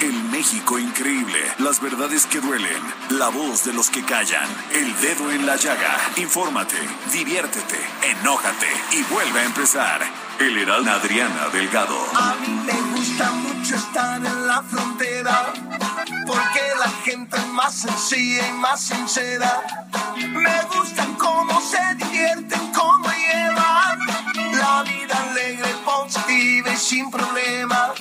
El México increíble, las verdades que duelen, la voz de los que callan, el dedo en la llaga. Infórmate, diviértete, enójate y vuelve a empezar. El Heraldo Adriana Delgado. A mí me gusta mucho estar en la frontera, porque la gente es más sencilla y más sincera. Me gustan cómo se divierten, cómo llevan la vida alegre, positiva y sin problema.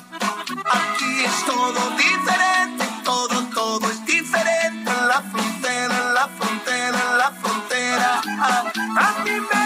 Aquí es todo diferente, todo, todo es diferente en la frontera, en la frontera, en la frontera. A, a mí me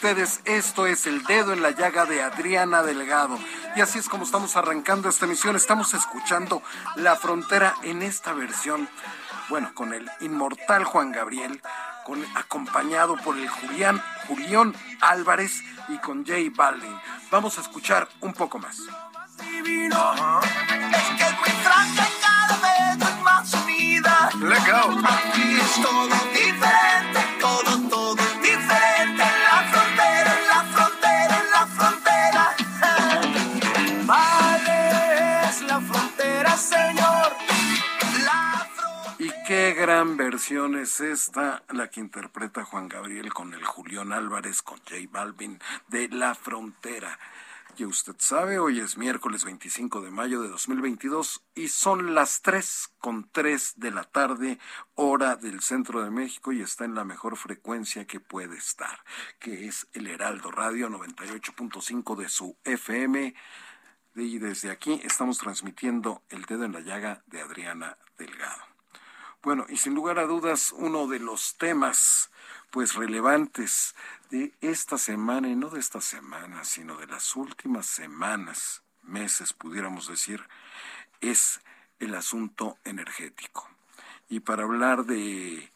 ustedes. Esto es El Dedo en la Llaga de Adriana Delgado. Y así es como estamos arrancando esta emisión. Estamos escuchando La Frontera en esta versión, bueno, con el inmortal Juan Gabriel, con, acompañado por el Julián, Julián Álvarez y con Jay Balvin. Vamos a escuchar un poco más. divino. Es que es muy franca y cada vez es más unida. Let go. Aquí es todo gran versión es esta, la que interpreta Juan Gabriel con el Julián Álvarez, con J Balvin, de La Frontera. Y usted sabe, hoy es miércoles 25 de mayo de 2022 y son las 3 con 3 de la tarde, hora del centro de México y está en la mejor frecuencia que puede estar, que es el Heraldo Radio 98.5 de su FM. Y desde aquí estamos transmitiendo el dedo en la llaga de Adriana Delgado. Bueno, y sin lugar a dudas, uno de los temas pues relevantes de esta semana, y no de esta semana, sino de las últimas semanas, meses, pudiéramos decir, es el asunto energético. Y para hablar de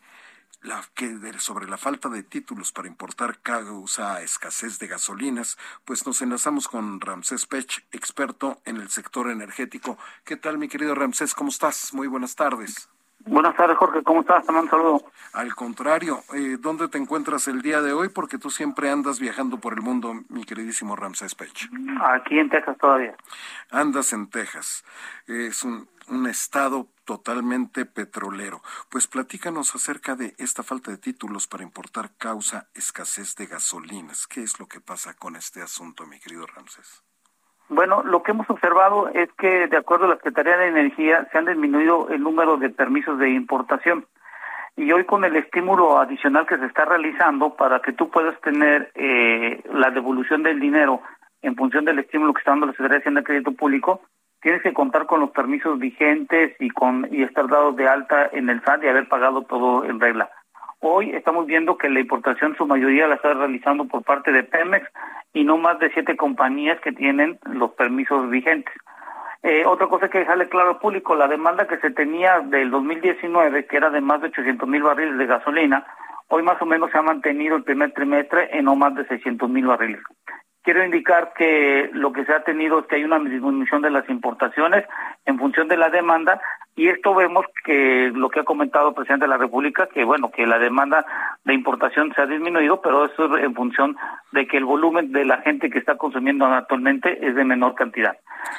la, que de- sobre la falta de títulos para importar causa escasez de gasolinas, pues nos enlazamos con Ramsés Pech, experto en el sector energético. ¿Qué tal, mi querido Ramsés? ¿Cómo estás? Muy buenas tardes. Buenas tardes, Jorge. ¿Cómo estás? Te mando un saludo. Al contrario, eh, ¿dónde te encuentras el día de hoy? Porque tú siempre andas viajando por el mundo, mi queridísimo Ramsés Pech. Aquí en Texas todavía. Andas en Texas. Es un, un estado totalmente petrolero. Pues platícanos acerca de esta falta de títulos para importar causa escasez de gasolinas. ¿Qué es lo que pasa con este asunto, mi querido Ramsés? Bueno, lo que hemos observado es que, de acuerdo a la Secretaría de Energía, se han disminuido el número de permisos de importación. y hoy con el estímulo adicional que se está realizando para que tú puedas tener eh, la devolución del dinero en función del estímulo que está dando la Secretaría de Hacienda de Crédito Público, tienes que contar con los permisos vigentes y con y estar dado de alta en el SAT y haber pagado todo en regla. Hoy estamos viendo que la importación su mayoría la está realizando por parte de Pemex y no más de siete compañías que tienen los permisos vigentes. Eh, otra cosa que dejarle claro al público, la demanda que se tenía del 2019, que era de más de 800 mil barriles de gasolina, hoy más o menos se ha mantenido el primer trimestre en no más de 600 mil barriles. Quiero indicar que lo que se ha tenido es que hay una disminución de las importaciones en función de la demanda y esto vemos que lo que ha comentado el presidente de la República, que bueno, que la demanda de importación se ha disminuido, pero eso es en función de que el volumen de la gente que está consumiendo actualmente es de menor cantidad.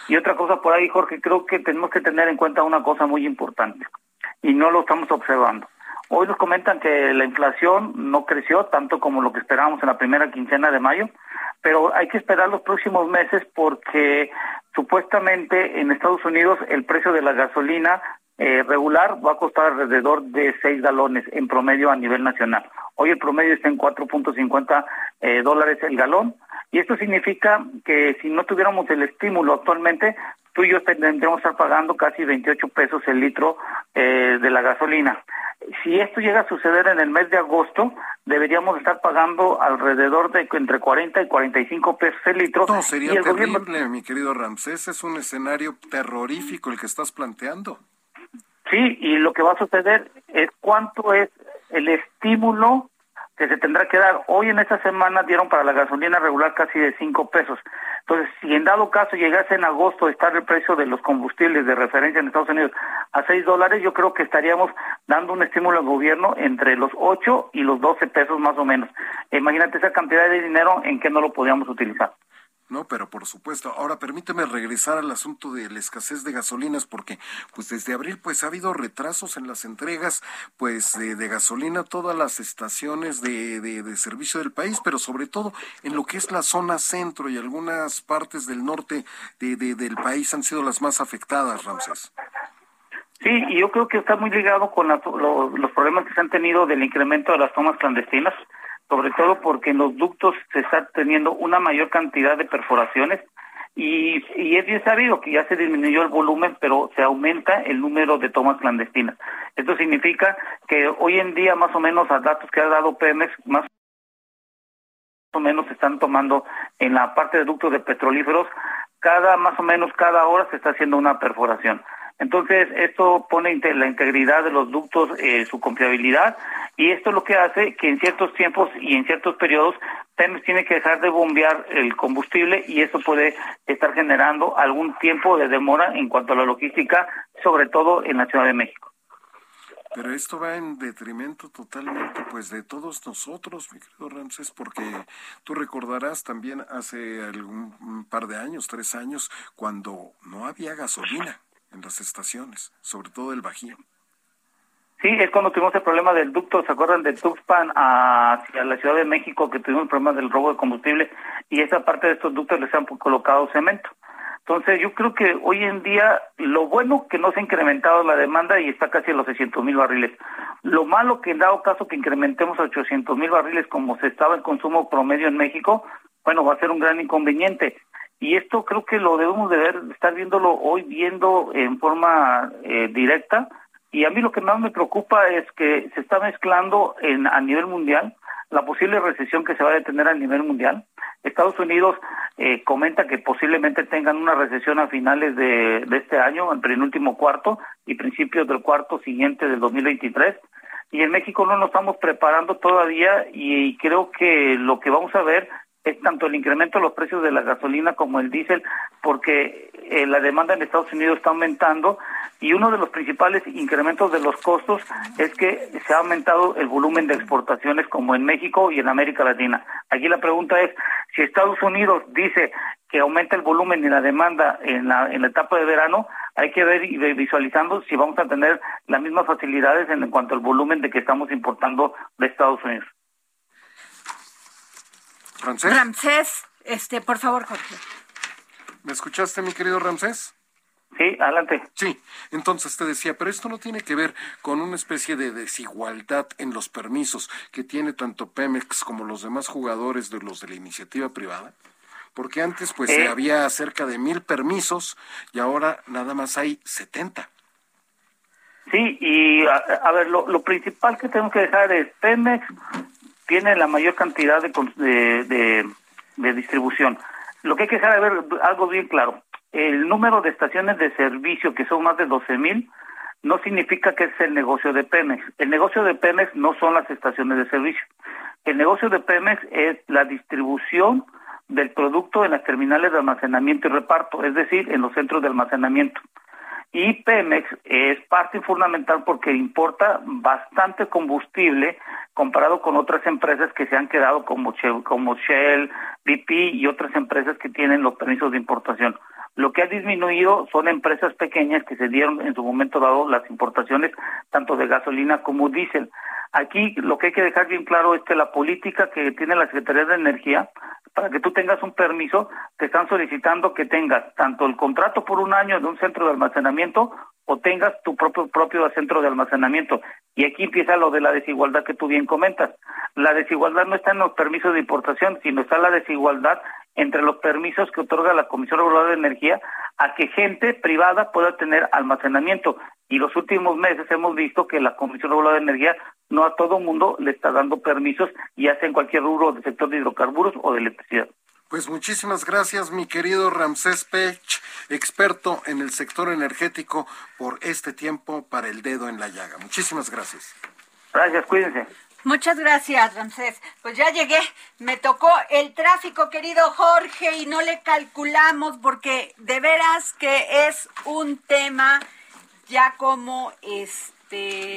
Y otra cosa por ahí, Jorge, creo que tenemos que tener en cuenta una cosa muy importante y no lo estamos observando. Hoy nos comentan que la inflación no creció tanto como lo que esperábamos en la primera quincena de mayo, pero hay que esperar los próximos meses porque supuestamente en Estados Unidos el precio de la gasolina eh, regular va a costar alrededor de 6 galones en promedio a nivel nacional. Hoy el promedio está en 4.50 eh, dólares el galón y esto significa que si no tuviéramos el estímulo actualmente, tú y yo tendríamos que estar pagando casi 28 pesos el litro eh, de la gasolina si esto llega a suceder en el mes de agosto, deberíamos estar pagando alrededor de entre 40 y 45 pesos el litro. No, sería terrible, mi querido Ramsés, es un escenario terrorífico el que estás planteando. Sí, y lo que va a suceder es cuánto es el estímulo que se tendrá que dar. Hoy en esta semana dieron para la gasolina regular casi de 5 pesos. Entonces, si en dado caso llegase en agosto estar el precio de los combustibles de referencia en Estados Unidos a 6 dólares, yo creo que estaríamos dando un estímulo al gobierno entre los 8 y los 12 pesos más o menos. Imagínate esa cantidad de dinero en que no lo podíamos utilizar. No, pero por supuesto. Ahora permíteme regresar al asunto de la escasez de gasolinas porque pues desde abril pues ha habido retrasos en las entregas pues de, gasolina a todas las estaciones de, de, servicio del país, pero sobre todo en lo que es la zona centro y algunas partes del norte del país han sido las más afectadas, Ramses. Sí, y yo creo que está muy ligado con los problemas que se han tenido del incremento de las tomas clandestinas sobre todo porque en los ductos se está teniendo una mayor cantidad de perforaciones y, y, es bien sabido que ya se disminuyó el volumen, pero se aumenta el número de tomas clandestinas. Esto significa que hoy en día, más o menos, a datos que ha dado Pemex, más o menos se están tomando en la parte de ductos de petrolíferos, cada, más o menos cada hora se está haciendo una perforación. Entonces, esto pone la integridad de los ductos, eh, su confiabilidad, y esto es lo que hace que en ciertos tiempos y en ciertos periodos Pemex tiene que dejar de bombear el combustible y eso puede estar generando algún tiempo de demora en cuanto a la logística, sobre todo en la Ciudad de México. Pero esto va en detrimento totalmente pues de todos nosotros, mi querido Ramses, porque tú recordarás también hace algún par de años, tres años, cuando no había gasolina en las estaciones, sobre todo el Bajío. Sí, es cuando tuvimos el problema del ducto, ¿se acuerdan de Tuxpan hacia la Ciudad de México que tuvimos el problema del robo de combustible y esa parte de estos ductos les han colocado cemento? Entonces yo creo que hoy en día lo bueno que no se ha incrementado la demanda y está casi a los 600 mil barriles. Lo malo que en dado caso que incrementemos a 800 mil barriles como se estaba el consumo promedio en México, bueno, va a ser un gran inconveniente y esto creo que lo debemos de ver, estar viéndolo hoy, viendo en forma eh, directa. Y a mí lo que más me preocupa es que se está mezclando en, a nivel mundial la posible recesión que se va a detener a nivel mundial. Estados Unidos eh, comenta que posiblemente tengan una recesión a finales de, este año, entre el último cuarto y principios del cuarto siguiente del 2023. Y en México no nos estamos preparando todavía y creo que lo que vamos a ver es tanto el incremento de los precios de la gasolina como el diésel, porque eh, la demanda en Estados Unidos está aumentando y uno de los principales incrementos de los costos es que se ha aumentado el volumen de exportaciones como en México y en América Latina. Aquí la pregunta es, si Estados Unidos dice que aumenta el volumen y la demanda en la, en la etapa de verano, hay que ver y visualizando si vamos a tener las mismas facilidades en cuanto al volumen de que estamos importando de Estados Unidos. Ramsés. este, por favor, Jorge. ¿Me escuchaste, mi querido Ramsés? Sí, adelante. Sí, entonces te decía, pero esto no tiene que ver con una especie de desigualdad en los permisos que tiene tanto Pemex como los demás jugadores de los de la iniciativa privada. Porque antes pues Eh. había cerca de mil permisos y ahora nada más hay 70. Sí, y a, a ver, lo, lo principal que tenemos que dejar es Pemex tiene la mayor cantidad de, de- de distribución. Lo que hay que dejar de ver algo bien claro, el número de estaciones de servicio, que son más de 12 mil, no significa que es el negocio de Pemex. El negocio de Pemex no son las estaciones de servicio. El negocio de Pemex es la distribución del producto en las terminales de almacenamiento y reparto, es decir, en los centros de almacenamiento. Y Pemex es parte fundamental porque importa bastante combustible comparado con otras empresas que se han quedado como Shell, como Shell, BP y otras empresas que tienen los permisos de importación. Lo que ha disminuido son empresas pequeñas que se dieron en su momento dado las importaciones tanto de gasolina como diésel. Aquí lo que hay que dejar bien claro es que la política que tiene la Secretaría de Energía, para que tú tengas un permiso, te están solicitando que tengas tanto el contrato por un año de un centro de almacenamiento o tengas tu propio propio centro de almacenamiento. Y aquí empieza lo de la desigualdad que tú bien comentas. La desigualdad no está en los permisos de importación, sino está la desigualdad entre los permisos que otorga la Comisión Reguladora de Energía a que gente privada pueda tener almacenamiento. Y los últimos meses hemos visto que la Comisión Reguladora de Energía no a todo mundo le está dando permisos, ya sea en cualquier rubro del sector de hidrocarburos o de electricidad. Pues muchísimas gracias, mi querido Ramsés Pech, experto en el sector energético, por este tiempo para el dedo en la llaga. Muchísimas gracias. Gracias, cuídense. Muchas gracias, Ramsés. Pues ya llegué. Me tocó el tráfico, querido Jorge, y no le calculamos porque de veras que es un tema ya como este.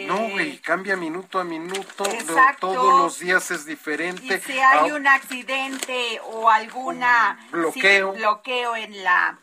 No, güey, cambia minuto a minuto, Exacto. todos los días es diferente. Y si hay Ah, un accidente o alguna Un bloqueo. sí, bloqueo en la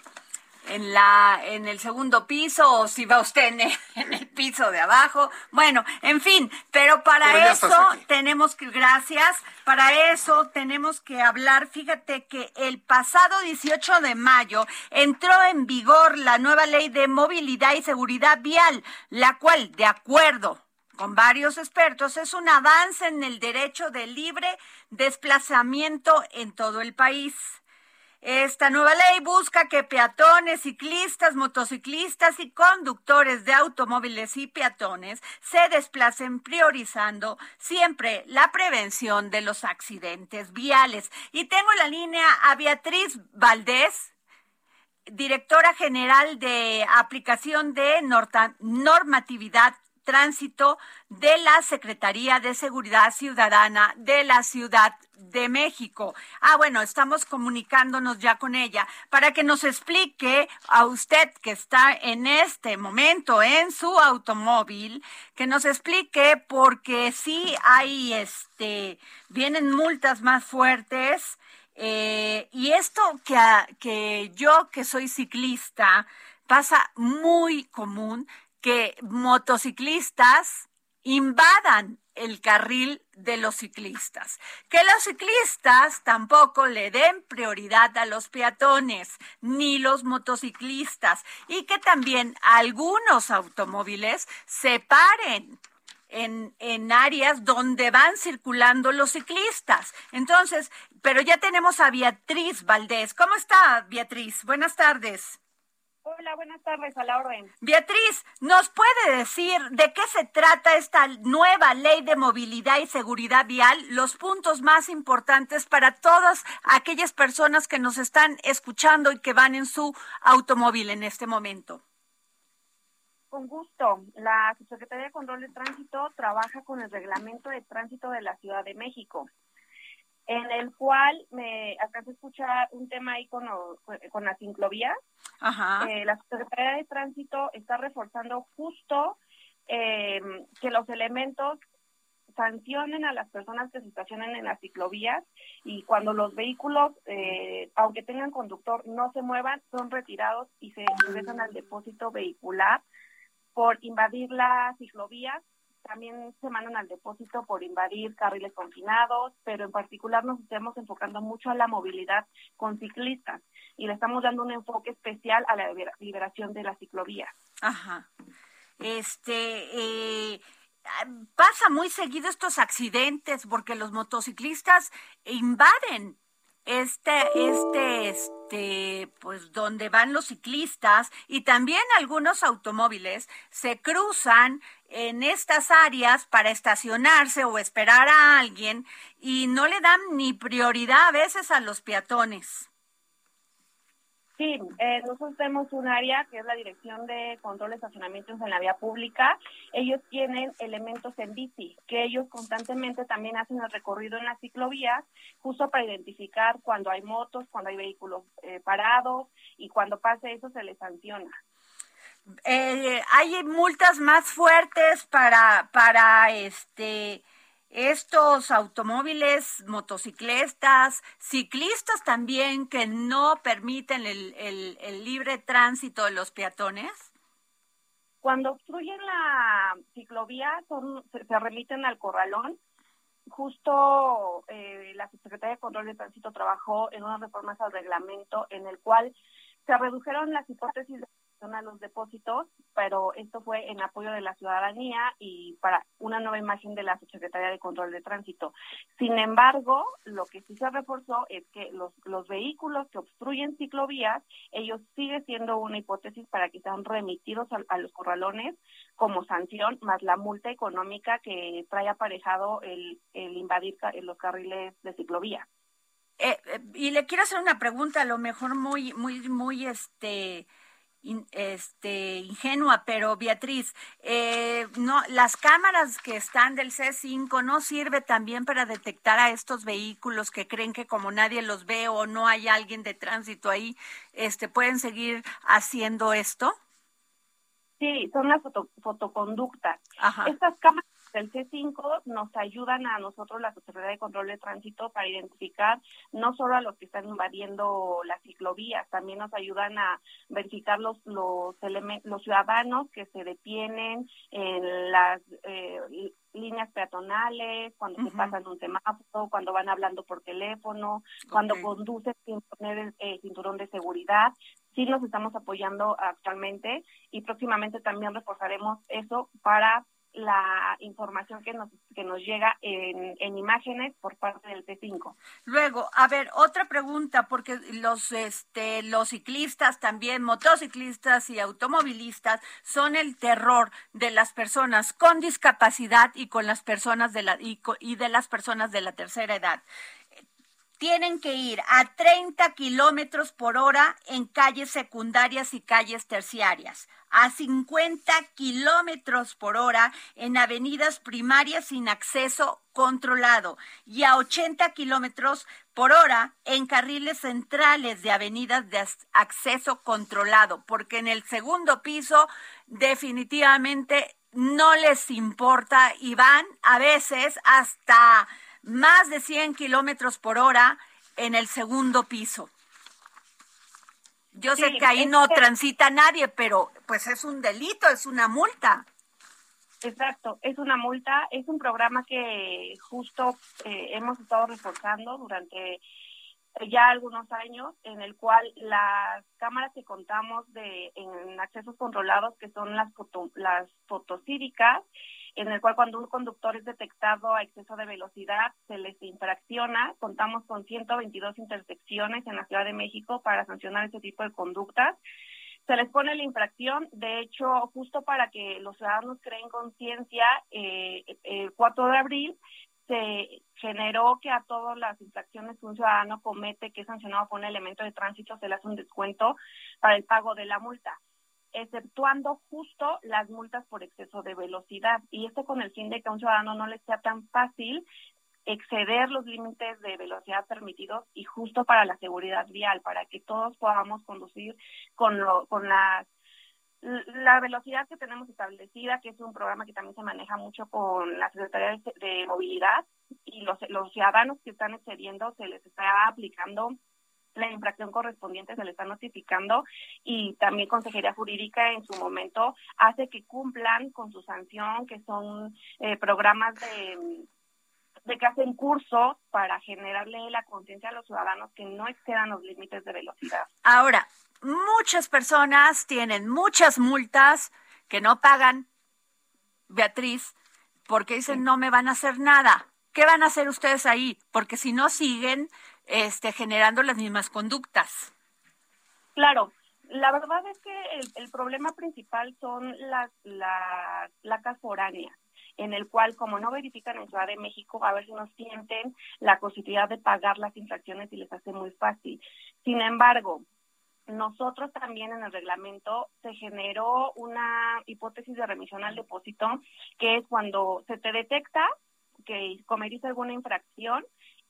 en la en el segundo piso o si va usted en el, en el piso de abajo. Bueno, en fin, pero para Pero eso tenemos que gracias, para eso tenemos que hablar, fíjate que el pasado 18 de mayo entró en vigor la nueva ley de movilidad y seguridad vial, la cual de acuerdo con varios expertos, es un avance en el derecho de libre desplazamiento en todo el país. Esta nueva ley busca que peatones, ciclistas, motociclistas y conductores de automóviles y peatones se desplacen priorizando siempre la prevención de los accidentes viales. Y tengo en la línea a Beatriz Valdés, directora general de aplicación de normatividad tránsito de la Secretaría de Seguridad Ciudadana de la Ciudad de México. Ah, bueno, estamos comunicándonos ya con ella para que nos explique a usted que está en este momento en su automóvil, que nos explique porque sí hay este vienen multas más fuertes eh, y esto que, que yo que soy ciclista pasa muy común que motociclistas invadan el carril de los ciclistas. Que los ciclistas tampoco le den prioridad a los peatones ni los motociclistas y que también algunos automóviles se paren en, en áreas donde van circulando los ciclistas. Entonces, pero ya tenemos a Beatriz Valdés. ¿Cómo está, Beatriz? Buenas tardes. Hola, buenas tardes, a la orden. Beatriz, ¿nos puede decir de qué se trata esta nueva ley de movilidad y seguridad vial? Los puntos más importantes para todas aquellas personas que nos están escuchando y que van en su automóvil en este momento. Con gusto. La Secretaría de Control de Tránsito trabaja con el Reglamento de Tránsito de la Ciudad de México, en el cual me alcanzó a escuchar un tema ahí con, con las ciclovías. Ajá. Eh, la Secretaría de Tránsito está reforzando justo eh, que los elementos sancionen a las personas que se estacionen en las ciclovías y cuando los vehículos, eh, aunque tengan conductor, no se muevan, son retirados y se ingresan al depósito vehicular por invadir las ciclovías también se mandan al depósito por invadir carriles confinados, pero en particular nos estamos enfocando mucho a la movilidad con ciclistas y le estamos dando un enfoque especial a la liberación de las ciclovías. Ajá. Este, eh, pasa muy seguido estos accidentes porque los motociclistas invaden este, este, este, pues donde van los ciclistas y también algunos automóviles se cruzan en estas áreas para estacionarse o esperar a alguien y no le dan ni prioridad a veces a los peatones. Sí, eh, nosotros tenemos un área que es la Dirección de Control de Estacionamientos en la Vía Pública. Ellos tienen elementos en bici, que ellos constantemente también hacen el recorrido en las ciclovías, justo para identificar cuando hay motos, cuando hay vehículos eh, parados y cuando pase eso se les sanciona. Eh, hay multas más fuertes para, para este estos automóviles, motociclistas, ciclistas también que no permiten el, el, libre tránsito de los peatones? Cuando obstruyen la ciclovía son, se, remiten al corralón. Justo eh, la Secretaría de Control de Tránsito trabajó en unas reformas al reglamento en el cual se redujeron las hipótesis de a los depósitos, pero esto fue en apoyo de la ciudadanía y para una nueva imagen de la Secretaría de Control de Tránsito. Sin embargo, lo que sí se reforzó es que los, los vehículos que obstruyen ciclovías, ellos sigue siendo una hipótesis para que sean remitidos a, los corralones como sanción, más la multa económica que trae aparejado el, el invadir los carriles de ciclovía. Eh, eh, y le quiero hacer una pregunta, a lo mejor muy, muy, muy, este, este, ingenua, pero Beatriz, eh, no, las cámaras que están del C5 no sirve también para detectar a estos vehículos que creen que como nadie los ve o no hay alguien de tránsito ahí, este, pueden seguir haciendo esto. Sí, son las fotoconductas. Estas cámaras el C5 nos ayudan a nosotros, la Sociedad de Control de Tránsito, para identificar no solo a los que están invadiendo las ciclovías, también nos ayudan a verificar los los, los ciudadanos que se detienen en las eh, líneas peatonales, cuando se pasan un semáforo, cuando van hablando por teléfono, cuando conducen sin poner el, cinturón de seguridad. Sí nos estamos apoyando actualmente y próximamente también reforzaremos eso para la información que nos, que nos llega en, en imágenes por parte del T5. Luego, a ver, otra pregunta, porque los, este, los ciclistas también, motociclistas y automovilistas son el terror de las personas con discapacidad y con las personas de la, y de las personas de la tercera edad tienen que ir a 30 kilómetros por hora en calles secundarias y calles terciarias, a 50 kilómetros por hora en avenidas primarias sin acceso controlado y a 80 kilómetros por hora en carriles centrales de avenidas de acceso controlado, porque en el segundo piso definitivamente no les importa y van a veces hasta más de 100 kilómetros por hora en el segundo piso. Yo sé que ahí no transita nadie, pero pues es un delito, es una multa. Exacto, es una multa, es un programa que justo eh, hemos estado reforzando durante ya algunos años, en el cual las cámaras que contamos de en accesos controlados, que son las foto, las fotocívicas, en el cual cuando un conductor es detectado a exceso de velocidad se les infracciona. Contamos con 122 intersecciones en la Ciudad de México para sancionar este tipo de conductas. Se les pone la infracción, de hecho, justo para que los ciudadanos creen conciencia, eh, el 4 de abril se generó que a todas las infracciones que un ciudadano comete que es sancionado por un elemento de tránsito se le hace un descuento para el pago de la multa exceptuando justo las multas por exceso de velocidad. Y esto con el fin de que a un ciudadano no le sea tan fácil exceder los límites de velocidad permitidos y justo para la seguridad vial, para que todos podamos conducir con, lo, con la velocidad que tenemos establecida, que es un programa que también se maneja mucho con la Secretaría de, Movilidad y los, los ciudadanos que están excediendo se les está aplicando la infracción correspondiente se le está notificando y también Consejería Jurídica en su momento hace que cumplan con su sanción, que son eh, programas de de que hacen cursos para generarle la conciencia a los ciudadanos que no excedan los límites de velocidad. Ahora, muchas personas tienen muchas multas que no pagan, Beatriz, porque dicen no me van a hacer nada. ¿Qué van a hacer ustedes ahí? Porque si no siguen este, generando las mismas conductas. Claro, la verdad es que el, problema principal son las, las placas foráneas en el cual, como no verifican en Ciudad de México, a si no sienten la posibilidad de pagar las infracciones y les hace muy fácil. Sin embargo, nosotros también en el reglamento se generó una hipótesis de remisión al depósito, que es cuando se te detecta que cometiste alguna infracción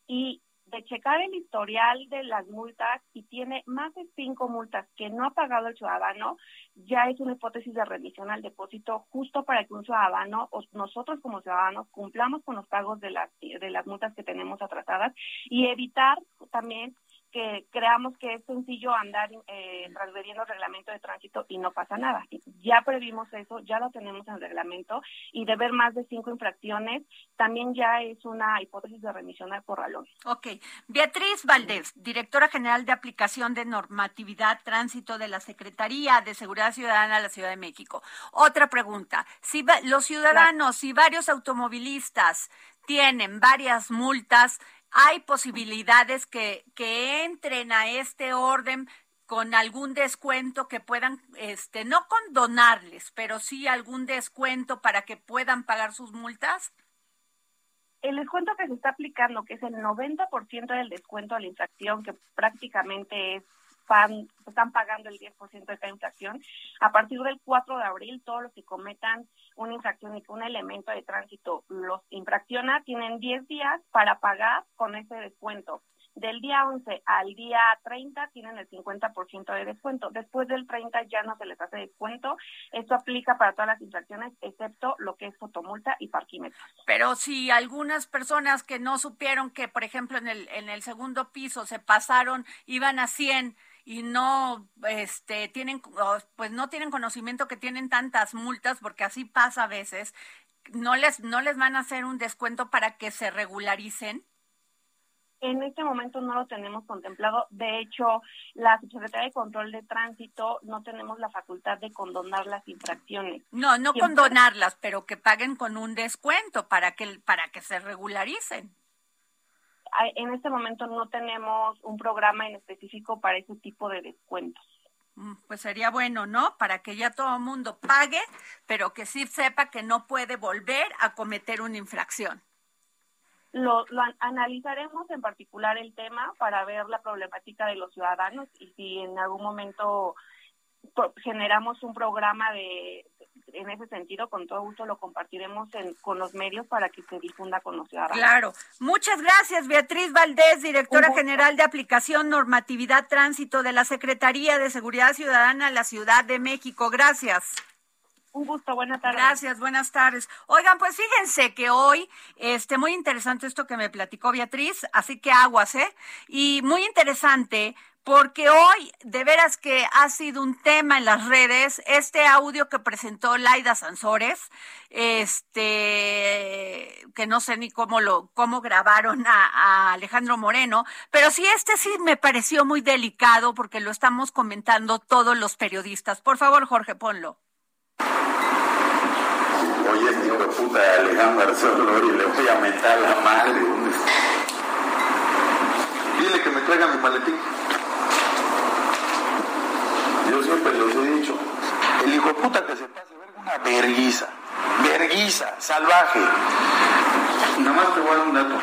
y de checar el historial de las multas y tiene más de cinco multas que no ha pagado el ciudadano, ya es una hipótesis de remisión al depósito justo para que un ciudadano o nosotros como ciudadanos cumplamos con los pagos de las de las multas que tenemos atrasadas y evitar también que creamos que es sencillo andar eh, transgrediendo el reglamento de tránsito y no pasa nada. Ya previmos eso, ya lo tenemos en el reglamento y de ver más de cinco infracciones también ya es una hipótesis de remisión al corralón. Ok. Beatriz Valdés, directora general de aplicación de normatividad tránsito de la Secretaría de Seguridad Ciudadana de la Ciudad de México. Otra pregunta. Si los ciudadanos y varios automovilistas tienen varias multas, hay posibilidades que, entren a este orden con algún descuento que puedan, este, no condonarles, pero sí algún descuento para que puedan pagar sus multas? El descuento que se está aplicando, que es el 90% del descuento a la infracción, que prácticamente es están pagando el 10% de cada infracción. A partir del 4 de abril, todos los que cometan una infracción y que un elemento de tránsito los infracciona, tienen 10 días para pagar con ese descuento. Del día 11 al día 30 tienen el 50% de descuento. Después del 30 ya no se les hace descuento. Esto aplica para todas las infracciones, excepto lo que es fotomulta y parquímetros. Pero si algunas personas que no supieron que, por ejemplo, en el, en el segundo piso se pasaron, iban a 100 y no este tienen pues no tienen conocimiento que tienen tantas multas porque así pasa a veces no les no les van a hacer un descuento para que se regularicen en este momento no lo tenemos contemplado. De hecho, la Secretaría de Control de Tránsito no tenemos la facultad de condonar las infracciones. No, no condonarlas, pero que paguen con un descuento para que para que se regularicen en este momento no tenemos un programa en específico para ese tipo de descuentos. Mm, pues sería bueno, ¿no? Para que ya todo el mundo pague, pero que sí sepa que no puede volver a cometer una infracción. Lo, lo, analizaremos en particular el tema para ver la problemática de los ciudadanos y si en algún momento generamos un programa de, en ese sentido, con todo gusto lo compartiremos con los medios para que se difunda con los ciudadanos. Claro. Muchas gracias, Beatriz Valdés, directora general de aplicación normatividad tránsito de la Secretaría de Seguridad Ciudadana de la Ciudad de México. Gracias. Un gusto, buenas tardes. Gracias, buenas tardes. Oigan, pues fíjense que hoy, este, muy interesante esto que me platicó Beatriz, así que aguas, ¿eh? Y muy interesante porque hoy de veras que ha sido un tema en las redes este audio que presentó Laida Sansores, este que no sé ni cómo lo cómo grabaron a, Alejandro Moreno, pero sí este sí me pareció muy delicado porque lo estamos comentando todos los periodistas. Por favor, Jorge, ponlo. Oye, este hijo de puta Alejandro y le voy a mentar la madre. Dile que me traiga mi maletín. Yo siempre les he dicho, el hijo puta que se pase verga una verguiza, verguiza, salvaje. Nada más te voy a dar un dato.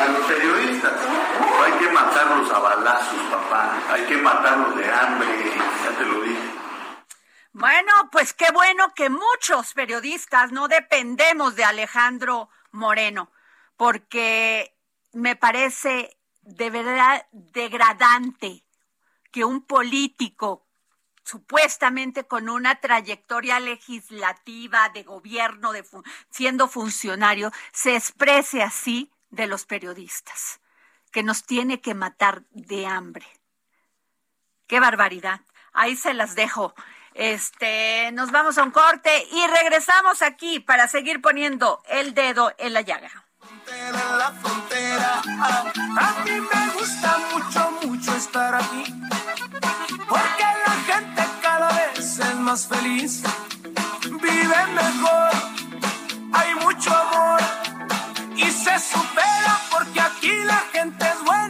A los periodistas hay que matarlos a balazos, papá. Hay que matarlos de hambre, ya te lo dije. Bueno, pues qué bueno que muchos periodistas no dependemos de Alejandro Moreno, porque me parece de verdad degradante que un político supuestamente con una trayectoria legislativa de gobierno, de siendo funcionario, se exprese así de los periodistas. que nos tiene que matar de hambre. Qué barbaridad. Ahí se las dejo. Este, nos vamos a un corte y regresamos aquí para seguir poniendo el dedo en la llaga. En la frontera, a mí me gusta mucho, mucho estar aquí, porque la gente cada vez es más feliz, vive mejor, hay mucho amor y se supera porque aquí la gente es buena,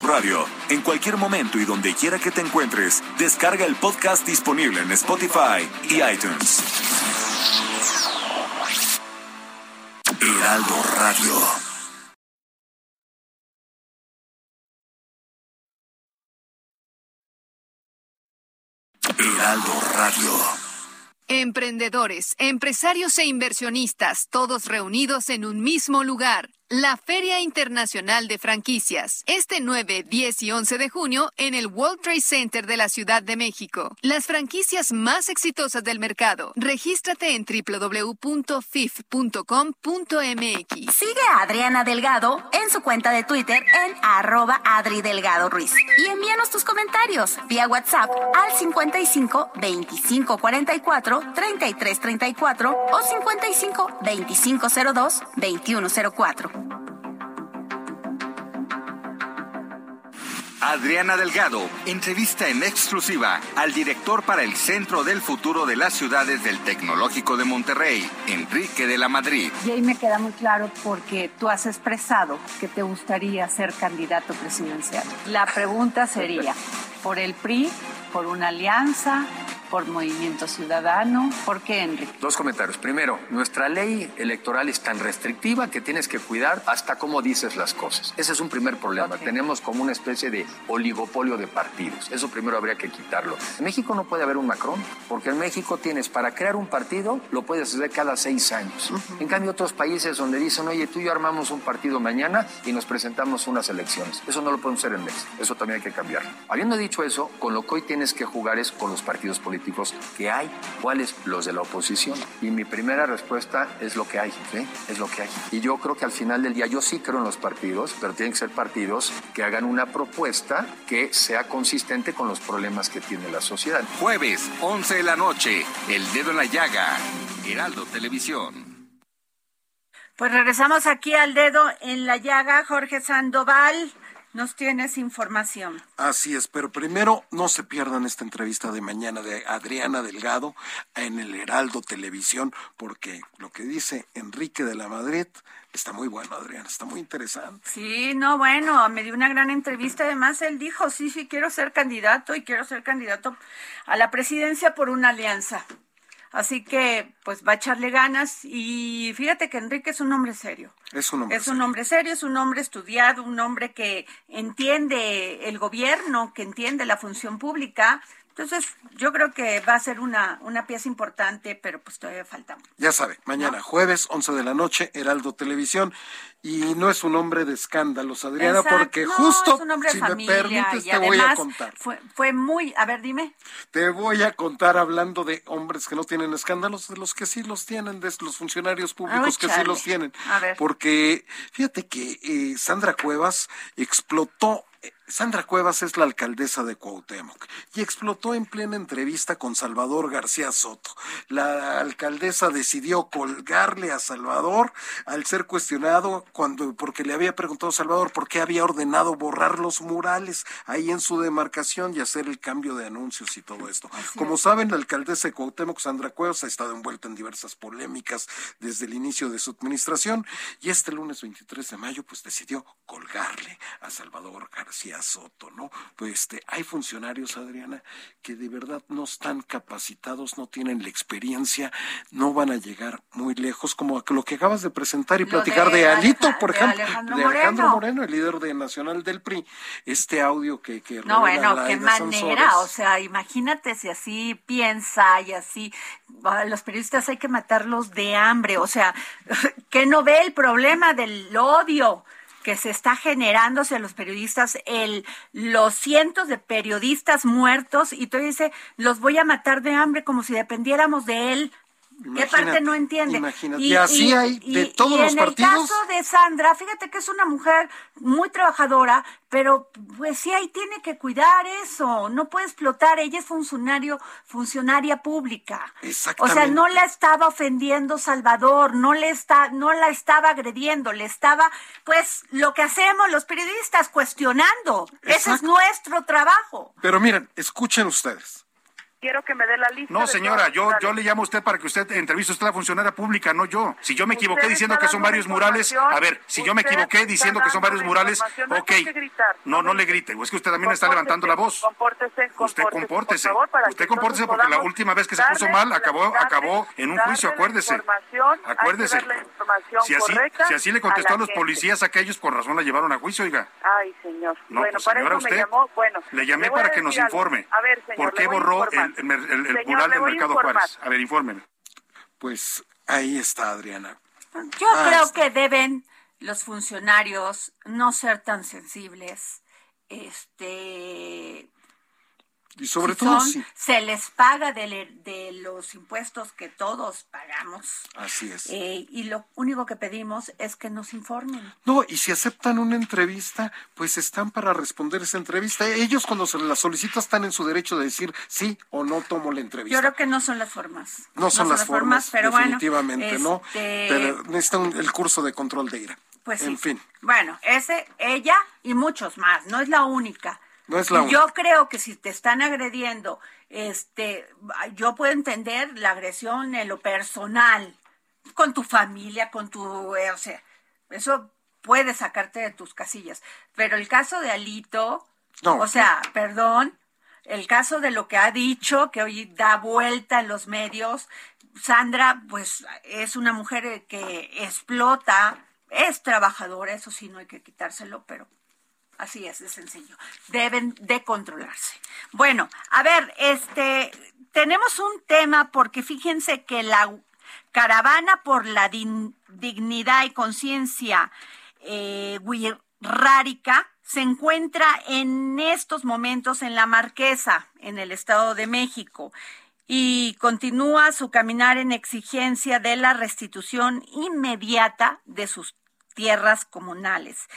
Radio. En cualquier momento y donde quiera que te encuentres, descarga el podcast disponible en Spotify y iTunes. Heraldo Radio. Heraldo Radio. Emprendedores, empresarios e inversionistas, todos reunidos en un mismo lugar. La Feria Internacional de Franquicias, este 9, 10 y 11 de junio en el World Trade Center de la Ciudad de México. Las franquicias más exitosas del mercado. Regístrate en www.fif.com.mx. Sigue a Adriana Delgado en su cuenta de Twitter en arroba Adri Delgado Ruiz. Y envíanos tus comentarios vía WhatsApp al 55 25 44 33 34 o 55 25 02 21 04. Adriana Delgado entrevista en exclusiva al director para el Centro del Futuro de las Ciudades del Tecnológico de Monterrey, Enrique de la Madrid. Y ahí me queda muy claro porque tú has expresado que te gustaría ser candidato presidencial. La pregunta sería, ¿por el PRI? ¿Por una alianza? Por Movimiento Ciudadano. ¿Por qué, Enrique? Dos comentarios. Primero, nuestra ley electoral es tan restrictiva que tienes que cuidar hasta cómo dices las cosas. Ese es un primer problema. Ok. Tenemos como una especie de oligopolio de partidos. Eso primero habría que quitarlo. En México no puede haber un Macron, porque en México tienes para crear un partido, lo puedes hacer cada seis años. En cambio, otros países donde dicen, oye, tú y yo armamos un partido mañana y nos presentamos unas elecciones. Eso no lo podemos hacer en México. Eso también hay que cambiarlo. Habiendo dicho eso, con lo que hoy tienes que jugar es con los partidos políticos que hay. ¿Cuáles? Los de la oposición. Y mi primera respuesta es lo que hay, ¿sí? Es lo que hay. Y yo creo que al final del día, yo sí creo en los partidos, pero tienen que ser partidos que hagan una propuesta que sea consistente con los problemas que tiene la sociedad. Jueves, 11 de la noche, El Dedo en la Llaga, Heraldo Televisión. Pues regresamos aquí al dedo en la llaga. Jorge Sandoval, nos tienes información. Así es, pero primero no se pierdan esta entrevista de mañana de Adriana Delgado en el Heraldo Televisión, porque lo que dice Enrique de la Madrid está muy bueno, Adriana, está muy interesante. Sí, no, bueno, me dio una gran entrevista. Además, él dijo, sí, sí, quiero ser candidato y quiero ser candidato a la presidencia por una alianza. Así que, pues va a echarle ganas y fíjate que Enrique es un hombre serio. Es un hombre Es un hombre serio, es un hombre estudiado, un hombre que entiende el gobierno, que entiende la función pública. Entonces, yo creo que va a ser una, una pieza importante, pero pues todavía falta. Ya sabe, mañana jueves, 11 de la noche, Heraldo Televisión. Y no es un hombre de escándalos, Adriana, Exacto, porque no, justo, si me permites, te voy a contar. Fue, fue muy, a ver, dime. Te voy a contar hablando de hombres que no tienen escándalos, de los que sí los tienen, de los funcionarios públicos Ay, que sí los tienen. A ver. Porque fíjate que eh, Sandra Cuevas explotó Sandra Cuevas es la alcaldesa de Cuauhtémoc y explotó en plena entrevista con Salvador García Soto. La alcaldesa decidió colgarle a Salvador al ser cuestionado cuando porque le había preguntado a Salvador por qué había ordenado borrar los murales ahí en su demarcación y hacer el cambio de anuncios y todo esto. Como saben, la alcaldesa de Cuauhtémoc, Sandra Cuevas, ha estado envuelta en diversas polémicas desde el inicio de su administración y este lunes 23 de mayo pues decidió colgarle a Salvador García Soto, ¿no? Pues este, hay funcionarios, Adriana, que de verdad no están capacitados, no tienen la experiencia, no van a llegar muy lejos, como lo que acabas de presentar y platicar de, Alito, por ejemplo, de Alejandro Moreno, el líder de Nacional del PRI, este audio que... que no, bueno, qué manera, o sea, imagínate si así piensa y así, los periodistas hay que matarlos de hambre, o sea, que no ve el problema del odio que se está generando hacia los periodistas, el, los cientos de periodistas muertos, y tú dices, los voy a matar de hambre como si dependiéramos de él. ¿Qué parte no entiende? Imagínate. Y, así hay de todos los partidos. En el caso de Sandra, fíjate que es una mujer muy trabajadora, pero pues sí ahí tiene que cuidar eso, no puede explotar, ella es funcionario, funcionaria pública. O sea, no la estaba ofendiendo Salvador, no le está, no la estaba agrediendo, le estaba, pues, lo que hacemos los periodistas, cuestionando. Ese es nuestro trabajo. Pero miren, escuchen ustedes quiero que me dé la lista. No, señora, yo, yo le llamo a usted para que usted entreviste a usted la funcionaria pública, no yo. Si yo me equivoqué diciendo que son varios murales, a ver, si yo me equivoqué diciendo que son varios murales, ok. No, no le grite, es que usted también está levantando la voz. Compórtese, usted compórtese. usted compórtese porque la última vez que se puso mal acabó, acabó en un juicio, acuérdese. Acuérdese. Si así, si así le contestó a los policías aquellos, por razón la llevaron a juicio, oiga. Ay, señor. No, bueno, pues, señora, usted, bueno, le llamé para que nos informe. A ver, señor, ¿Por qué borró el el, el, mural del Mercado Juárez. A ver, infórmeme. Pues ahí está, Adriana. Yo ah, creo que deben los funcionarios no ser tan sensibles. Este, y sobre todo se les paga de, los impuestos que todos pagamos. Así es. Eh, y lo único que pedimos es que nos informen. No, y si aceptan una entrevista, pues están para responder esa entrevista. Ellos cuando se la solicitan están en su derecho de decir sí o no tomo la entrevista. Yo creo que no son las formas. No, son, las, formas, pero definitivamente no. Este pero necesitan el curso de control de ira. Pues en fin. Bueno, ese, ella y muchos más, no es la única. No es la yo creo que si te están agrediendo, este, yo puedo entender la agresión en lo personal, con tu familia, con tu, eh, o sea, eso puede sacarte de tus casillas. Pero el caso de Alito, o sea, perdón, el caso de lo que ha dicho, que hoy da vuelta en los medios, Sandra, pues es una mujer que explota, es trabajadora, eso sí, no hay que quitárselo, pero Así es, de sencillo. Deben de controlarse. Bueno, a ver, este, tenemos un tema porque fíjense que la caravana por la dignidad y conciencia eh, se encuentra en estos momentos en la Marquesa, en el Estado de México, y continúa su caminar en exigencia de la restitución inmediata de sus tierras comunales.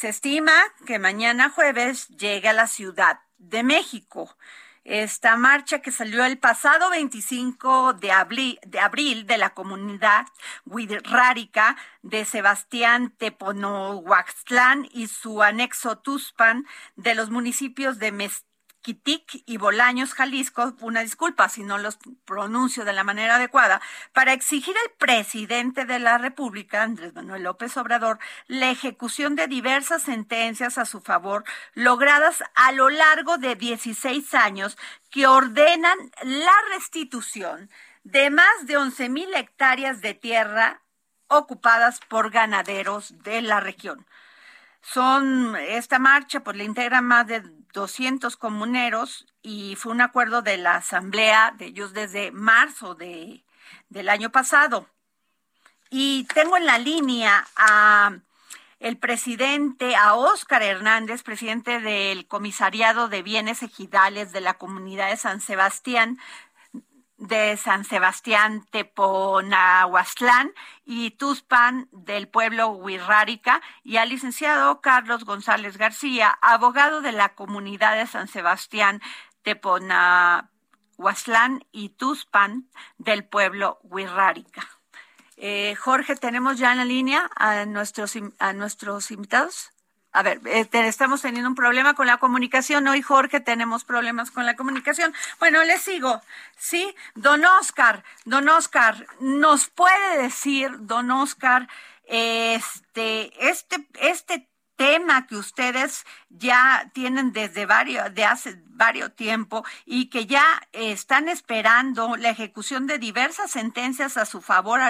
Se estima que mañana jueves llegue a la Ciudad de México. Esta marcha que salió el pasado 25 de abril de, la comunidad wixárika de Sebastián Teponohuaxtlán y su anexo Tuspan de los municipios de Mest Quitic y Bolaños, Jalisco, una disculpa si no los pronuncio de la manera adecuada, para exigir al presidente de la República, Andrés Manuel López Obrador, la ejecución de diversas sentencias a su favor logradas a lo largo de 16 años que ordenan la restitución de más de 11 mil hectáreas de tierra ocupadas por ganaderos de la región. Son esta marcha, pues la integra más de 200 comuneros y fue un acuerdo de la asamblea de ellos desde marzo de, del año pasado. Y tengo en la línea a el presidente, a Óscar Hernández, presidente del Comisariado de Bienes Ejidales de la Comunidad de San Sebastián. De San Sebastián Teponahuastlán y Tuzpan del pueblo Huirrárica y al licenciado Carlos González García, abogado de la comunidad de San Sebastián Teponahuastlán y Tuzpan del pueblo Huirrárica. Eh, Jorge, ¿tenemos ya en la línea a nuestros, a nuestros invitados? A ver, eh, estamos teniendo un problema con la comunicación. Hoy, Jorge, tenemos problemas con la comunicación. Bueno, le sigo. Sí, don Oscar, don Oscar, ¿nos puede decir, don Oscar, este, este, este tema que ustedes ya tienen desde varios, de hace varios tiempo y que ya están esperando la ejecución de diversas sentencias a su favor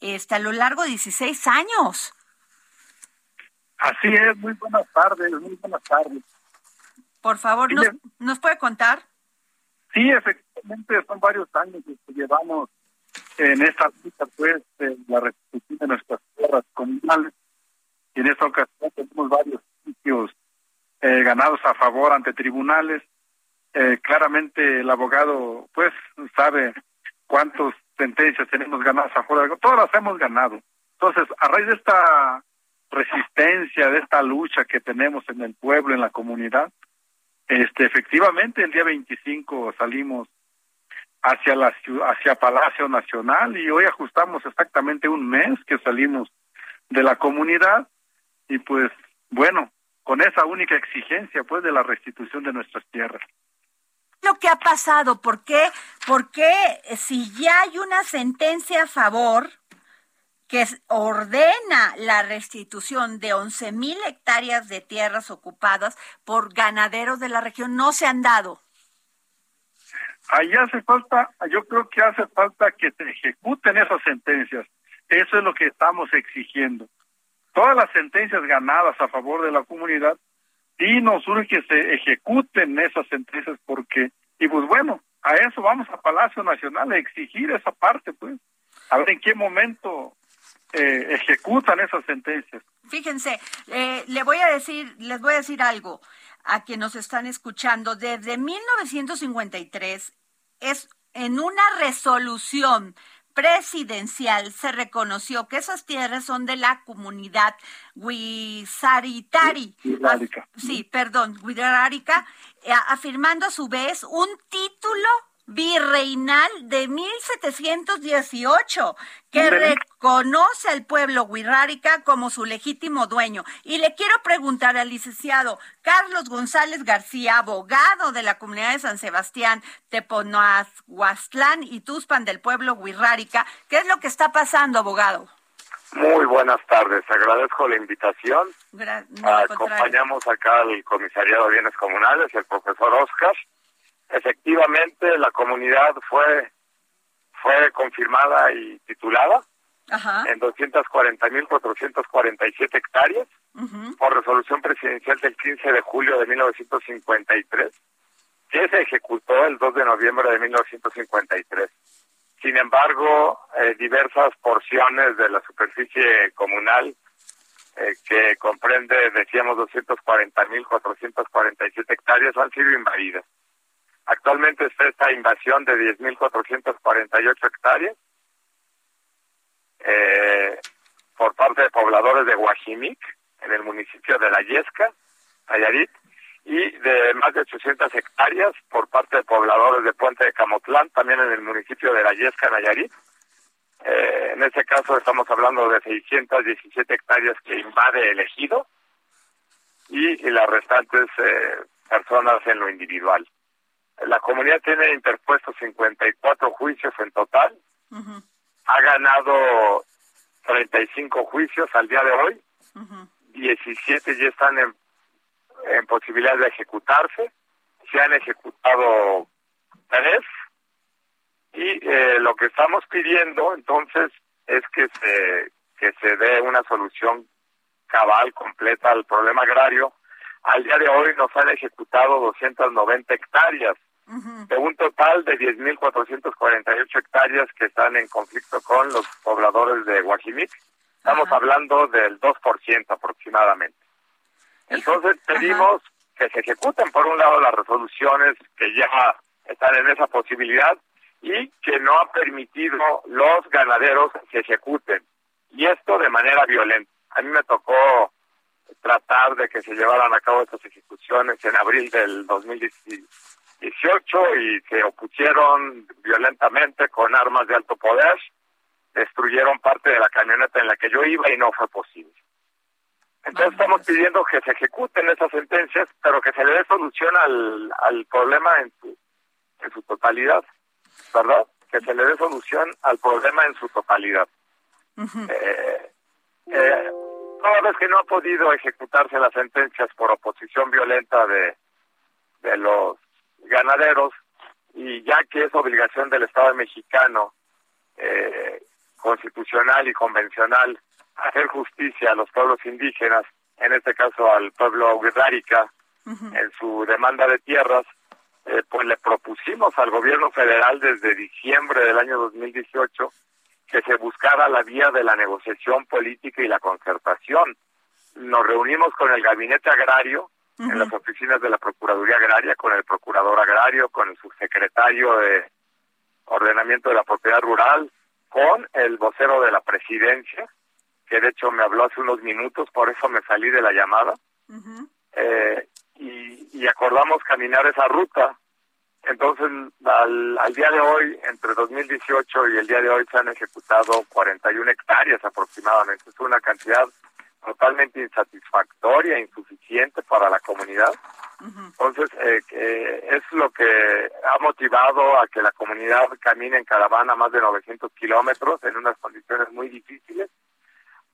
este, a lo largo de 16 años? Así es, muy buenas tardes, muy buenas tardes. Por favor, ¿nos, ¿nos puede contar? Sí, efectivamente, son varios años que llevamos en esta lucha, pues, de la restitución de nuestras tierras comunales. Y en esta ocasión tenemos varios sitios eh, ganados a favor ante tribunales. Eh, claramente el abogado, pues, sabe cuántas sentencias tenemos ganadas a favor. Todas las hemos ganado. Entonces, a raíz de esta resistencia, de esta lucha que tenemos en el pueblo, en la comunidad. Este, efectivamente, el día 25 salimos hacia la hacia Palacio Nacional y hoy ajustamos exactamente un mes que salimos de la comunidad y pues bueno, con esa única exigencia pues de la restitución de nuestras tierras. Lo que ha pasado, ¿por qué? Porque si ya hay una sentencia a favor, que ordena la restitución de 11 mil hectáreas de tierras ocupadas por ganaderos de la región no se han dado. Ahí hace falta, yo creo que hace falta que se ejecuten esas sentencias. Eso es lo que estamos exigiendo. Todas las sentencias ganadas a favor de la comunidad, y nos urge que se ejecuten esas sentencias porque, y pues bueno, a eso vamos a Palacio Nacional a exigir esa parte, pues. A ver en qué momento eh, ejecutan esas sentencias. Fíjense, eh, le voy a decir, les voy a decir algo a quienes nos están escuchando. Desde 1953 es en una resolución presidencial se reconoció que esas tierras son de la comunidad Huizaritari. Sí, perdón, Huizarárica, afirmando a su vez un título virreinal de 1718 que reconoce al pueblo Huirrárica como su legítimo dueño. Y le quiero preguntar al licenciado Carlos González García, abogado de la comunidad de San Sebastián, Teponoazhuastlán y Tuspan del pueblo Huirrárica, ¿qué es lo que está pasando, abogado? Muy buenas tardes, agradezco la invitación. Acompañamos acá al Comisariado de Bienes Comunales, el profesor Oscar efectivamente la comunidad fue fue confirmada y titulada en 240.447 hectáreas por resolución presidencial del 15 de julio de 1953 que se ejecutó el 2 de noviembre de 1953. Sin embargo, eh, diversas porciones de la superficie comunal eh, que comprende, decíamos, 240.447 hectáreas han sido invadidas. Actualmente está esta invasión de 10.448 hectáreas eh, por parte de pobladores de Guajimic, en el municipio de La Yesca, Nayarit, y de más de 800 hectáreas por parte de pobladores de Puente de Camotlán, también en el municipio de La Yesca, Nayarit. Eh, en este caso estamos hablando de 617 hectáreas que invade el ejido y, las restantes eh, personas en lo individual. La comunidad tiene interpuestos 54 juicios en total. Ha ganado 35 juicios al día de hoy. 17 ya están en, en posibilidad de ejecutarse. Se han ejecutado tres. Y eh, lo que estamos pidiendo entonces es que se, que se dé una solución cabal, completa al problema agrario. Al día de hoy nos han ejecutado 290 hectáreas de un total de 10.448 hectáreas que están en conflicto con los pobladores de Guajimic. Estamos hablando del 2% aproximadamente. Entonces pedimos que se ejecuten, por un lado, las resoluciones que ya están en esa posibilidad y que no ha permitido los ganaderos se ejecuten. Y esto de manera violenta. A mí me tocó tratar de que se llevaran a cabo estas ejecuciones en abril del 2018 y se opusieron violentamente con armas de alto poder, destruyeron parte de la camioneta en la que yo iba y no fue posible. Entonces estamos pidiendo que se ejecuten esas sentencias, pero que se le dé solución al, al problema en su, en su totalidad, ¿verdad? Que se le dé solución al problema en su totalidad. eh, eh, toda vez que no ha podido ejecutarse las sentencias por oposición violenta de, de los ganaderos, y ya que es obligación del Estado mexicano, eh, constitucional y convencional, hacer justicia a los pueblos indígenas, en este caso al pueblo Guerrárica, en su demanda de tierras, eh, pues le propusimos al gobierno federal desde diciembre del año 2018 que se buscara la vía de la negociación política y la concertación. Nos reunimos con el gabinete agrario en las oficinas de la Procuraduría Agraria, con el procurador agrario, con el subsecretario de Ordenamiento de la Propiedad Rural, con el vocero de la presidencia, que de hecho me habló hace unos minutos, por eso me salí de la llamada, eh, y, y acordamos caminar esa ruta. Entonces, al, al día de hoy, entre 2018 y el día de hoy, se han ejecutado 41 hectáreas aproximadamente. Es una cantidad totalmente insatisfactoria, insuficiente para la comunidad. Entonces, eh, que es lo que ha motivado a que la comunidad camine en caravana más de 900 kilómetros en unas condiciones muy difíciles,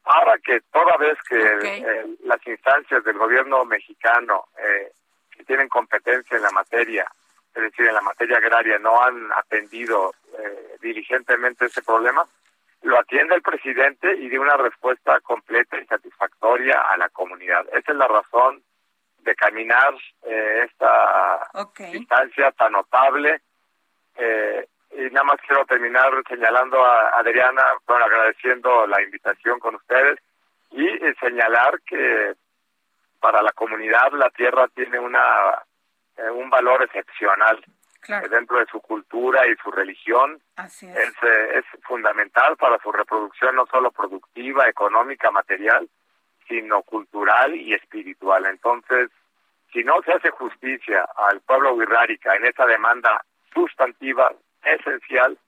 para que toda vez que eh, las instancias del gobierno mexicano eh, que tienen competencia en la materia, es decir, en la materia agraria, no han atendido eh, diligentemente ese problema, lo atiende el presidente y de una respuesta completa y satisfactoria a la comunidad. Esa es la razón de caminar eh, esta distancia tan notable. Eh, y nada más quiero terminar señalando a Adriana, bueno, agradeciendo la invitación con ustedes y eh, señalar que para la comunidad la tierra tiene una eh, un valor excepcional dentro de su cultura y su religión. Así es. eh, es fundamental para su reproducción no solo productiva, económica, material, sino cultural y espiritual. Entonces, si no se hace justicia al pueblo wixárika en esa demanda sustantiva, esencial,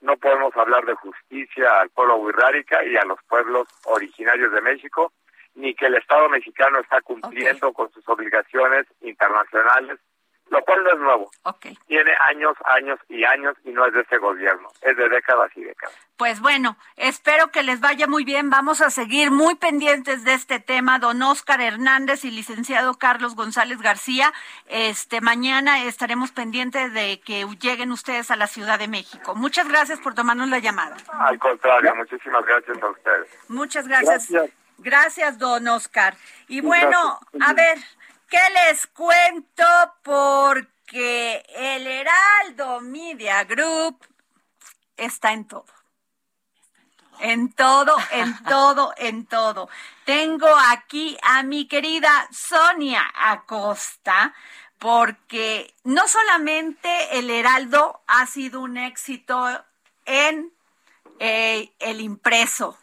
no podemos hablar de justicia al pueblo wixárika y a los pueblos originarios de México, ni que el Estado mexicano está cumpliendo con sus obligaciones internacionales, lo cual no es nuevo. Tiene años, años y años y no es de ese gobierno, es de décadas y décadas. Pues bueno, espero que les vaya muy bien. Vamos a seguir muy pendientes de este tema. Don Oscar Hernández y licenciado Carlos González García. Este mañana estaremos pendientes de que lleguen ustedes a la Ciudad de México. Muchas gracias por tomarnos la llamada. Al contrario, muchísimas gracias a ustedes. Muchas gracias. Gracias. Gracias, don Oscar. Y bueno, gracias. a ver, ¿qué les cuento? Porque el Heraldo Media Group está en todo. En todo, en todo, en todo. Tengo aquí a mi querida Sonia Acosta, porque no solamente el Heraldo ha sido un éxito en eh, el impreso,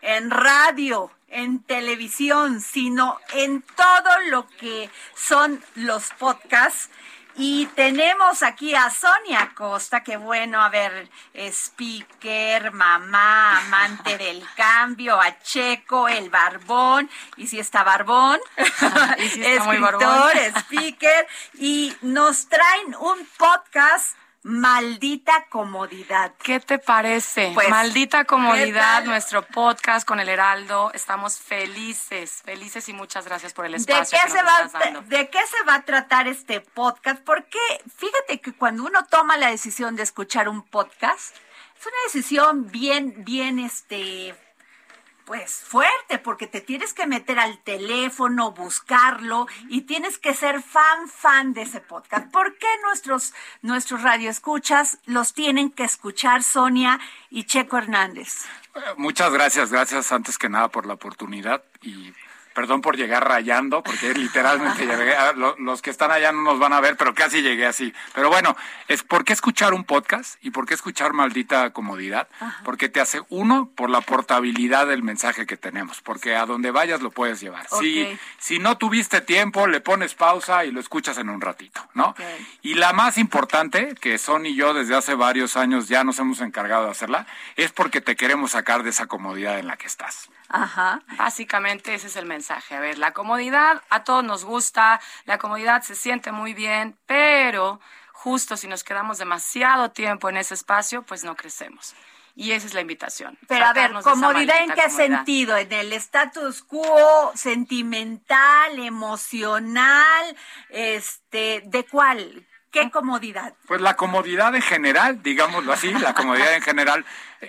en radio, en televisión, sino en todo lo que son los podcasts. Y tenemos aquí a Sonia Costa, que bueno, a ver, speaker, mamá, amante del cambio, a Checo, el barbón, y si está barbón, Y sí está muy escritor, barbón. speaker, y nos traen un podcast, Maldita Comodidad. ¿Qué te parece? Pues, Maldita ¿qué comodidad, nuestro podcast con el Heraldo. Estamos felices, felices y muchas gracias por el ¿De espacio qué, que se nos va, estás dando. ¿De qué se va a tratar este podcast? Porque fíjate que cuando uno toma la decisión de escuchar un podcast, es una decisión bien, bien, este, pues fuerte, porque te tienes que meter al teléfono, buscarlo y tienes que ser fan, fan de ese podcast. ¿Por qué nuestros, nuestros radioescuchas los tienen que escuchar Sonia y Checo Hernández? Muchas gracias, gracias antes que nada por la oportunidad y Perdón por llegar rayando, porque literalmente llegué, los que están allá no nos van a ver, pero casi llegué así. Pero bueno, es ¿por qué escuchar un podcast y por qué escuchar maldita comodidad? Porque te hace uno por la portabilidad del mensaje que tenemos, porque a donde vayas lo puedes llevar. Si, si no tuviste tiempo, le pones pausa y lo escuchas en un ratito, ¿no? Y la más importante, que Son y yo desde hace varios años ya nos hemos encargado de hacerla, es porque te queremos sacar de esa comodidad en la que estás. Ajá. Básicamente ese es el mensaje. A ver, la comodidad a todos nos gusta, la comodidad se siente muy bien, pero justo si nos quedamos demasiado tiempo en ese espacio, pues no crecemos. Y esa es la invitación. Pero a ver, comodidad en qué sentido? ¿En el status quo sentimental, emocional, este, de cuál? ¿Qué comodidad? Pues la comodidad en general, digámoslo así, la comodidad en general.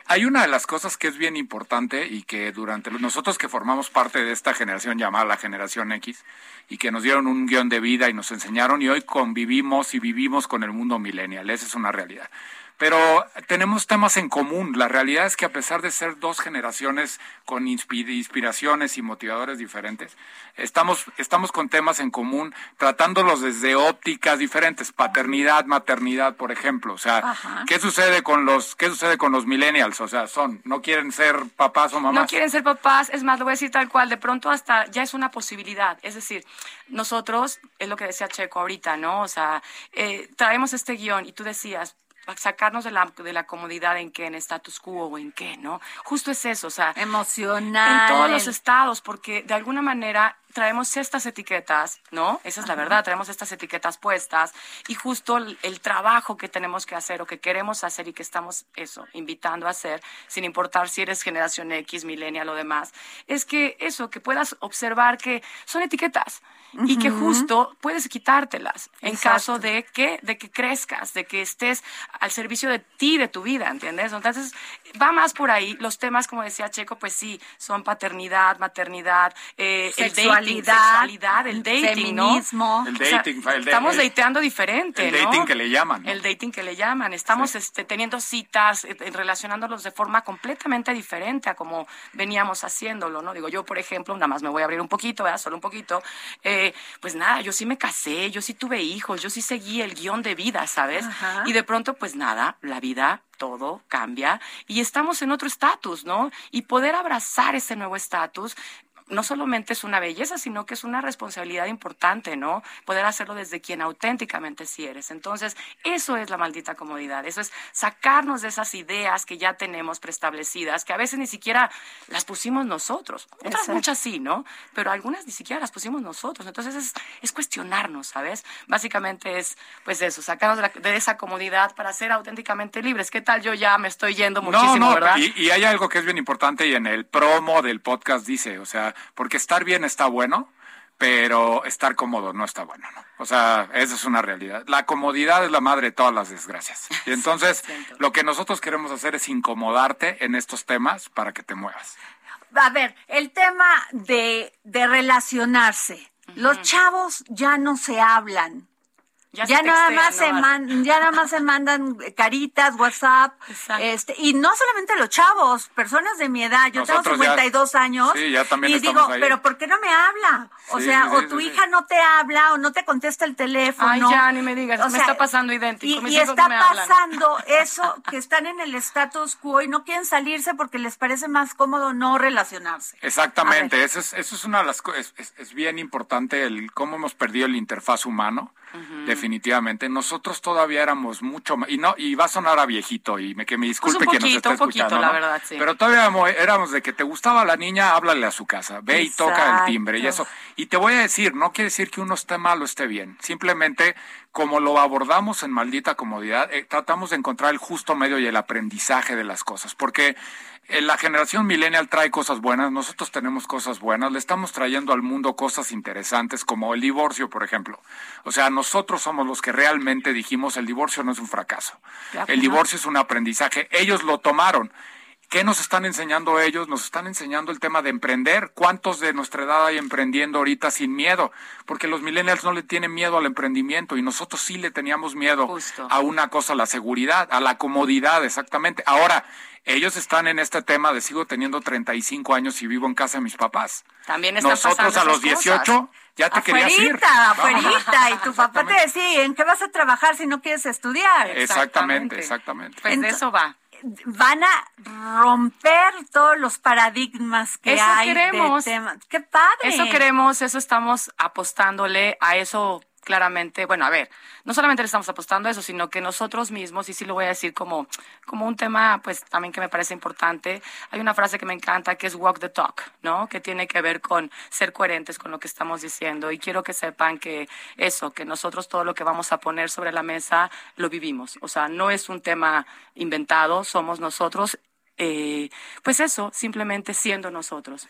Hay una de las cosas que es bien importante y que durante nosotros que formamos parte de esta generación llamada la generación X y que nos dieron un guion de vida y nos enseñaron y hoy convivimos y vivimos con el mundo millennial, esa es una realidad pero tenemos temas en común. La realidad es que a pesar de ser dos generaciones con inspiraciones y motivadores diferentes, estamos, estamos con temas en común, tratándolos desde ópticas diferentes, paternidad, maternidad, por ejemplo. O sea, ¿qué sucede con los, qué sucede con los millennials? O sea, son, no quieren ser papás o mamás. No quieren ser papás, es más, lo voy a decir tal cual, de pronto hasta ya es una posibilidad. Es decir, nosotros, es lo que decía Checo ahorita, ¿no? O sea, eh, traemos este guion y tú decías, sacarnos de la, de la comodidad en qué, en status quo o en qué, ¿no? Justo es eso, o sea, emocional. En todos los estados, porque de alguna manera traemos estas etiquetas, ¿no? Esa es la verdad, traemos estas etiquetas puestas y justo el, trabajo que tenemos que hacer o que queremos hacer y que estamos, eso, invitando a hacer, sin importar si eres generación X, millennial o demás, es que eso, que puedas observar que son etiquetas y que justo puedes quitártelas en caso de que, de que crezcas, de que estés al servicio de ti, de tu vida, ¿entiendes? Entonces, va más por ahí. Los temas, como decía Checo, pues sí, son paternidad, maternidad, eh, el dating, sexualidad, el dating, feminismo. El dating, estamos dateando diferente, El dating que le llaman. El dating que le llaman. Estamos este, teniendo citas, eh, relacionándolos de forma completamente diferente a como veníamos haciéndolo, ¿no? Digo, yo, por ejemplo, nada más me voy a abrir un poquito, ¿verdad? Solo un poquito. Eh, pues nada, yo sí me casé, yo sí tuve hijos, yo sí seguí el guion de vida, ¿sabes? Y de pronto, pues nada, la vida todo cambia y estamos en otro estatus, ¿no? Y poder abrazar ese nuevo estatus no solamente es una belleza, sino que es una responsabilidad importante, ¿no? Poder hacerlo desde quien auténticamente sí eres. Entonces, eso es la maldita comodidad, eso es sacarnos de esas ideas que ya tenemos preestablecidas, que a veces ni siquiera las pusimos nosotros. Otras muchas sí, ¿no? Pero algunas ni siquiera las pusimos nosotros. Entonces, es, es cuestionarnos, ¿sabes? Básicamente es, pues eso, sacarnos de, esa comodidad para ser auténticamente libres. ¿Qué tal? Yo ya me estoy yendo muchísimo, no, no, ¿verdad? Y, y hay algo que es bien importante y en el promo del podcast dice, o sea, porque estar bien está bueno, pero estar cómodo no está bueno, ¿no? O sea, esa es una realidad. La comodidad es la madre de todas las desgracias. Y entonces, lo que nosotros queremos hacer es incomodarte en estos temas para que te muevas. A ver, el tema de, de relacionarse. Los chavos ya no se hablan. Ya, nada más se ya nada más se mandan caritas, WhatsApp, este y no solamente los chavos, personas de mi edad, yo tengo 52 años y digo, pero ¿por qué no me habla? O sea, o tu hija no te habla o no te contesta el teléfono. Ay, ya ni me digas, me está pasando idéntico. Y, está pasando eso que están en el status quo y no quieren salirse porque les parece más cómodo no relacionarse. Exactamente, eso es eso es una de las cosas es, bien importante el cómo hemos perdido el interfaz humano definitivamente. Nosotros todavía éramos mucho más, y no, y va a sonar a viejito, y me, que me disculpe pues que nos esté escuchando. la verdad, Pero todavía éramos de que te gustaba la niña, háblale a su casa, ve y toca el timbre y eso. Y te voy a decir, no quiere decir que uno esté mal o esté bien, simplemente como lo abordamos en maldita comodidad, eh, tratamos de encontrar el justo medio y el aprendizaje de las cosas, porque la generación millennial trae cosas buenas, nosotros tenemos cosas buenas, le estamos trayendo al mundo cosas interesantes como el divorcio, por ejemplo. O sea, nosotros somos los que realmente dijimos el divorcio no es un fracaso, el divorcio es un aprendizaje, ellos lo tomaron ¿Qué nos están enseñando ellos? Nos están enseñando el tema de emprender. ¿Cuántos de nuestra edad hay emprendiendo ahorita sin miedo? Porque los millennials no le tienen miedo al emprendimiento y nosotros sí le teníamos miedo a una cosa, a la seguridad, a la comodidad, exactamente. Ahora, ellos están en este tema de sigo teniendo 35 años y vivo en casa de mis papás. También Nosotros a los 18 ya te querías ir. Afuerita, y tu papá te decía, ¿en qué vas a trabajar si no quieres estudiar? Exactamente, exactamente. Pues de eso va van a romper todos los paradigmas que eso hay queremos. de temas. ¡Qué padre! Eso queremos, eso estamos apostándole a eso claramente, bueno, a ver, no solamente le estamos apostando a eso, sino que nosotros mismos, y sí lo voy a decir como, como un tema, pues también que me parece importante, hay una frase que me encanta que es walk the talk, ¿no? Que tiene que ver con ser coherentes con lo que estamos diciendo. Y quiero que sepan que eso, que nosotros todo lo que vamos a poner sobre la mesa lo vivimos. O sea, no es un tema inventado, somos nosotros eh, pues eso, simplemente siendo nosotros.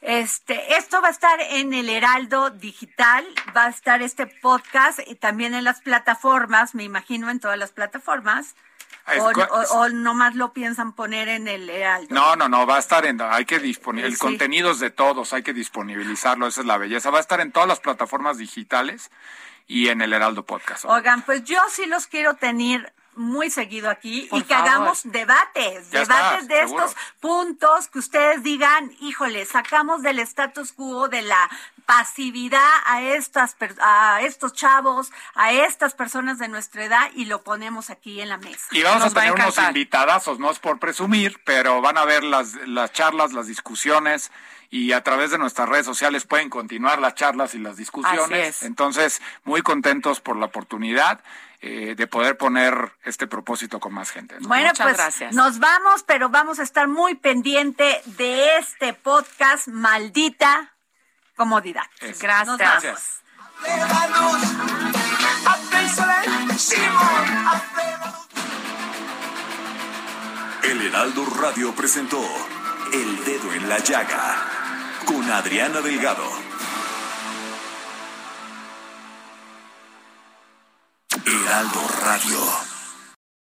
Este, esto va a estar en el Heraldo Digital, va a estar este podcast y también en las plataformas, me imagino en todas las plataformas. O, nomás lo piensan poner en el Heraldo. No, no, no, va a estar en, hay que disponer, el contenido es de todos, hay que disponibilizarlo, esa es la belleza. Va a estar en todas las plataformas digitales y en el Heraldo Podcast. Oigan, pues yo sí los quiero tener muy seguido aquí y que hagamos debates, debates de estos puntos que ustedes digan, híjole, sacamos del status quo de la pasividad a estas a estos chavos, a estas personas de nuestra edad y lo ponemos aquí en la mesa. Y vamos a tener unos invitadazos, no es por presumir, pero van a ver las las charlas, las discusiones y a través de nuestras redes sociales pueden continuar las charlas y las discusiones. Entonces, muy contentos por la oportunidad. Eh, de poder poner este propósito con más gente. Bueno, Muchas pues gracias. nos vamos, pero vamos a estar muy pendiente de este podcast, maldita comodidad. Gracias. gracias. El Heraldo Radio presentó El Dedo en la Llaga con Adriana Delgado. Heraldo Radio.